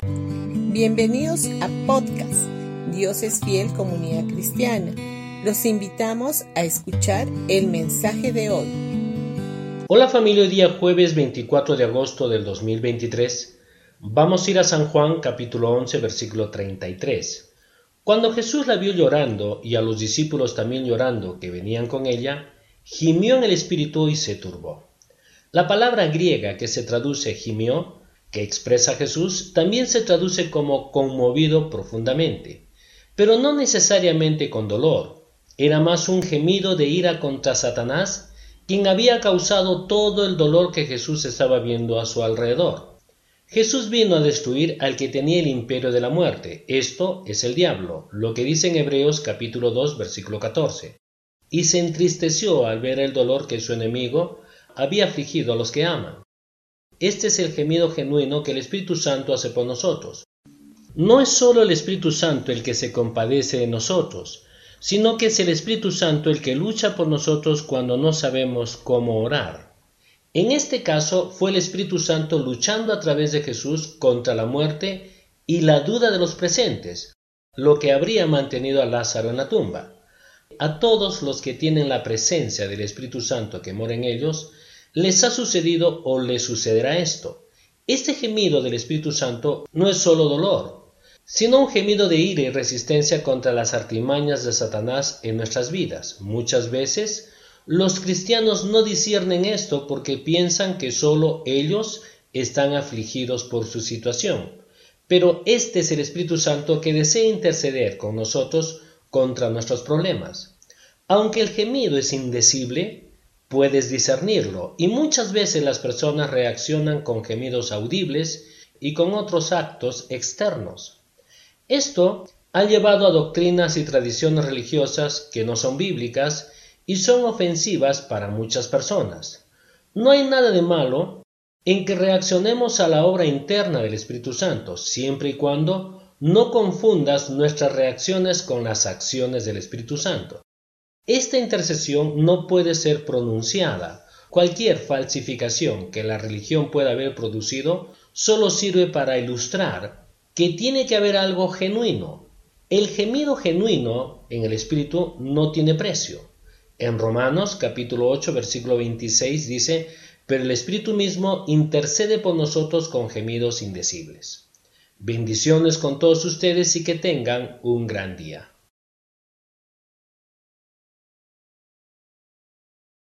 Bienvenidos a podcast Dios es fiel comunidad cristiana. Los invitamos a escuchar el mensaje de hoy. Hola familia, hoy día jueves 24 de agosto del 2023. Vamos a ir a San Juan capítulo 11 versículo 33. Cuando Jesús la vio llorando y a los discípulos también llorando que venían con ella, gimió en el espíritu y se turbó. La palabra griega que se traduce gimió, que expresa Jesús, también se traduce como conmovido profundamente, pero no necesariamente con dolor. Era más un gemido de ira contra Satanás, quien había causado todo el dolor que Jesús estaba viendo a su alrededor. Jesús vino a destruir al que tenía el imperio de la muerte. Esto es el diablo, lo que dice en Hebreos capítulo 2 versículo 14. Y se entristeció al ver el dolor que su enemigo había afligido a los que aman. Este es el gemido genuino que el Espíritu Santo hace por nosotros. No es sólo el Espíritu Santo el que se compadece de nosotros, sino que es el Espíritu Santo el que lucha por nosotros cuando no sabemos cómo orar. En este caso fue el Espíritu Santo luchando a través de Jesús contra la muerte y la duda de los presentes, lo que habría mantenido a Lázaro en la tumba. A todos los que tienen la presencia del Espíritu Santo que mora en ellos, les ha sucedido o les sucederá esto. Este gemido del Espíritu Santo no es solo dolor, sino un gemido de ira y resistencia contra las artimañas de Satanás en nuestras vidas. Muchas veces los cristianos no disciernen esto porque piensan que solo ellos están afligidos por su situación. Pero este es el Espíritu Santo que desea interceder con nosotros contra nuestros problemas. Aunque el gemido es indecible, puedes discernirlo y muchas veces las personas reaccionan con gemidos audibles y con otros actos externos. Esto ha llevado a doctrinas y tradiciones religiosas que no son bíblicas y son ofensivas para muchas personas. No hay nada de malo en que reaccionemos a la obra interna del Espíritu Santo, siempre y cuando no confundas nuestras reacciones con las acciones del Espíritu Santo. Esta intercesión no puede ser pronunciada. Cualquier falsificación que la religión pueda haber producido solo sirve para ilustrar que tiene que haber algo genuino. El gemido genuino en el Espíritu no tiene precio. En Romanos capítulo 8 versículo 26 dice, pero el Espíritu mismo intercede por nosotros con gemidos indecibles. Bendiciones con todos ustedes y que tengan un gran día.